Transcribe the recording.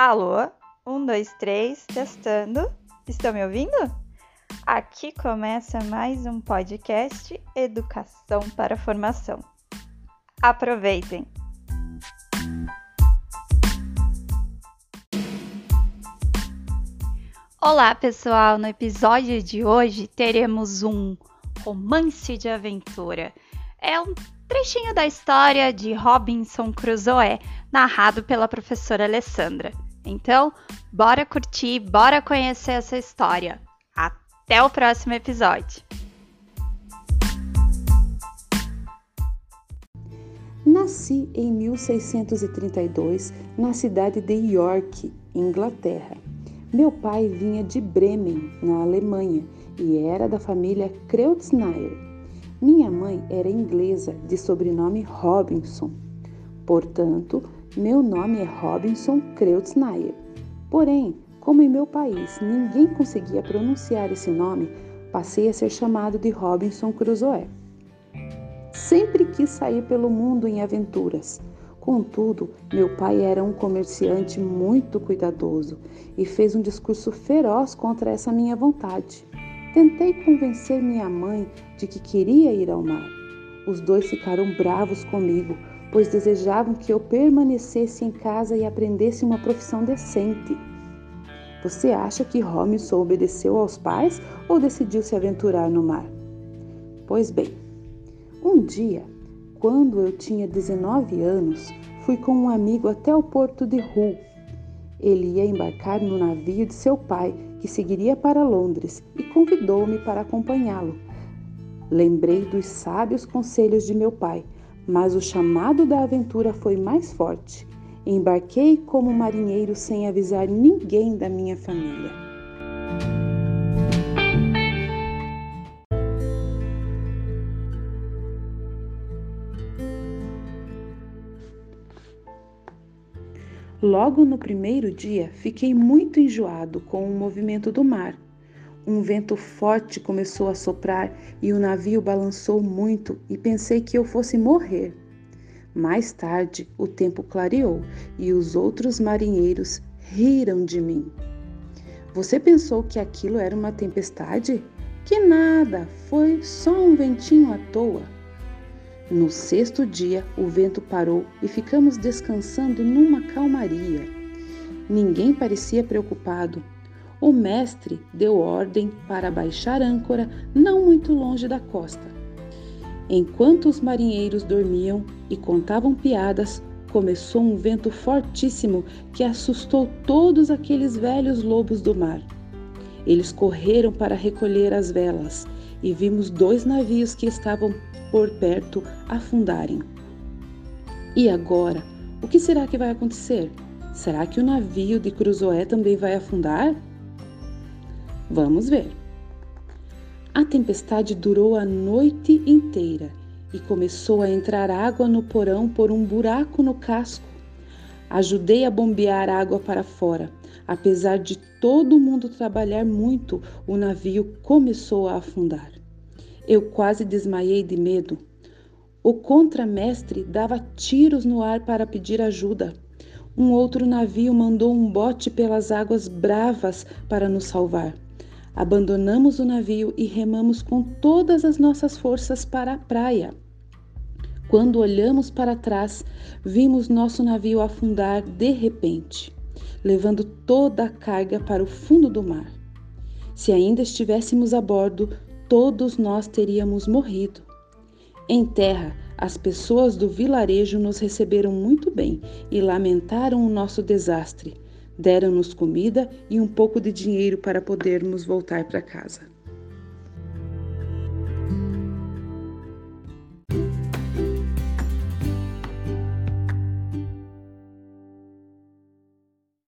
Alô? Um, dois, três, testando. Estão me ouvindo? Aqui começa mais um podcast Educação para Formação. Aproveitem! Olá, pessoal! No episódio de hoje teremos um romance de aventura. É um trechinho da história de Robinson Crusoe, narrado pela professora Alessandra. Então, bora curtir, bora conhecer essa história. Até o próximo episódio. Nasci em 1632 na cidade de York, Inglaterra. Meu pai vinha de Bremen, na Alemanha, e era da família Kreuznach. Minha mãe era inglesa, de sobrenome Robinson. Portanto, meu nome é Robinson Kreuznach. Porém, como em meu país ninguém conseguia pronunciar esse nome, passei a ser chamado de Robinson Crusoe. Sempre quis sair pelo mundo em aventuras. Contudo, meu pai era um comerciante muito cuidadoso e fez um discurso feroz contra essa minha vontade. Tentei convencer minha mãe de que queria ir ao mar. Os dois ficaram bravos comigo, pois desejavam que eu permanecesse em casa e aprendesse uma profissão decente. Você acha que Robinson obedeceu aos pais ou decidiu se aventurar no mar? Pois bem, um dia, quando eu tinha 19 anos, fui com um amigo até o porto de Hull. Ele ia embarcar no navio de seu pai, que seguiria para Londres, e convidou-me para acompanhá-lo. Lembrei dos sábios conselhos de meu pai mas o chamado da aventura foi mais forte. Embarquei como marinheiro sem avisar ninguém da minha família. Logo no primeiro dia, fiquei muito enjoado com o movimento do mar um vento forte começou a soprar e o navio balançou muito e pensei que eu fosse morrer. Mais tarde, o tempo clareou e os outros marinheiros riram de mim. Você pensou que aquilo era uma tempestade? Que nada, foi só um ventinho à toa. No sexto dia, o vento parou e ficamos descansando numa calmaria. Ninguém parecia preocupado o mestre deu ordem para baixar âncora não muito longe da costa. Enquanto os marinheiros dormiam e contavam piadas, começou um vento fortíssimo que assustou todos aqueles velhos lobos do mar. Eles correram para recolher as velas e vimos dois navios que estavam por perto afundarem. E agora, o que será que vai acontecer? Será que o navio de Cruzoé também vai afundar? Vamos ver. A tempestade durou a noite inteira e começou a entrar água no porão por um buraco no casco. Ajudei a bombear água para fora. Apesar de todo mundo trabalhar muito, o navio começou a afundar. Eu quase desmaiei de medo. O contramestre dava tiros no ar para pedir ajuda. Um outro navio mandou um bote pelas águas bravas para nos salvar. Abandonamos o navio e remamos com todas as nossas forças para a praia. Quando olhamos para trás, vimos nosso navio afundar de repente, levando toda a carga para o fundo do mar. Se ainda estivéssemos a bordo, todos nós teríamos morrido. Em terra, as pessoas do vilarejo nos receberam muito bem e lamentaram o nosso desastre Deram-nos comida e um pouco de dinheiro para podermos voltar para casa.